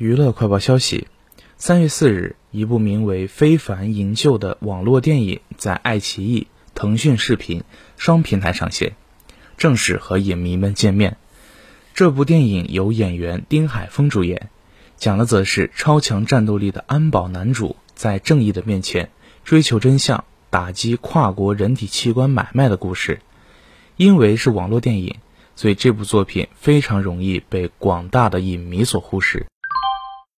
娱乐快报消息三月四日一部名为非凡营救的网络电影在爱奇艺腾讯视频双平台上线正式和影迷们见面。这部电影由演员丁海峰主演讲的则是超强战斗力的安保男主在正义的面前追求真相打击跨国人体器官买卖的故事。因为是网络电影所以这部作品非常容易被广大的影迷所忽视。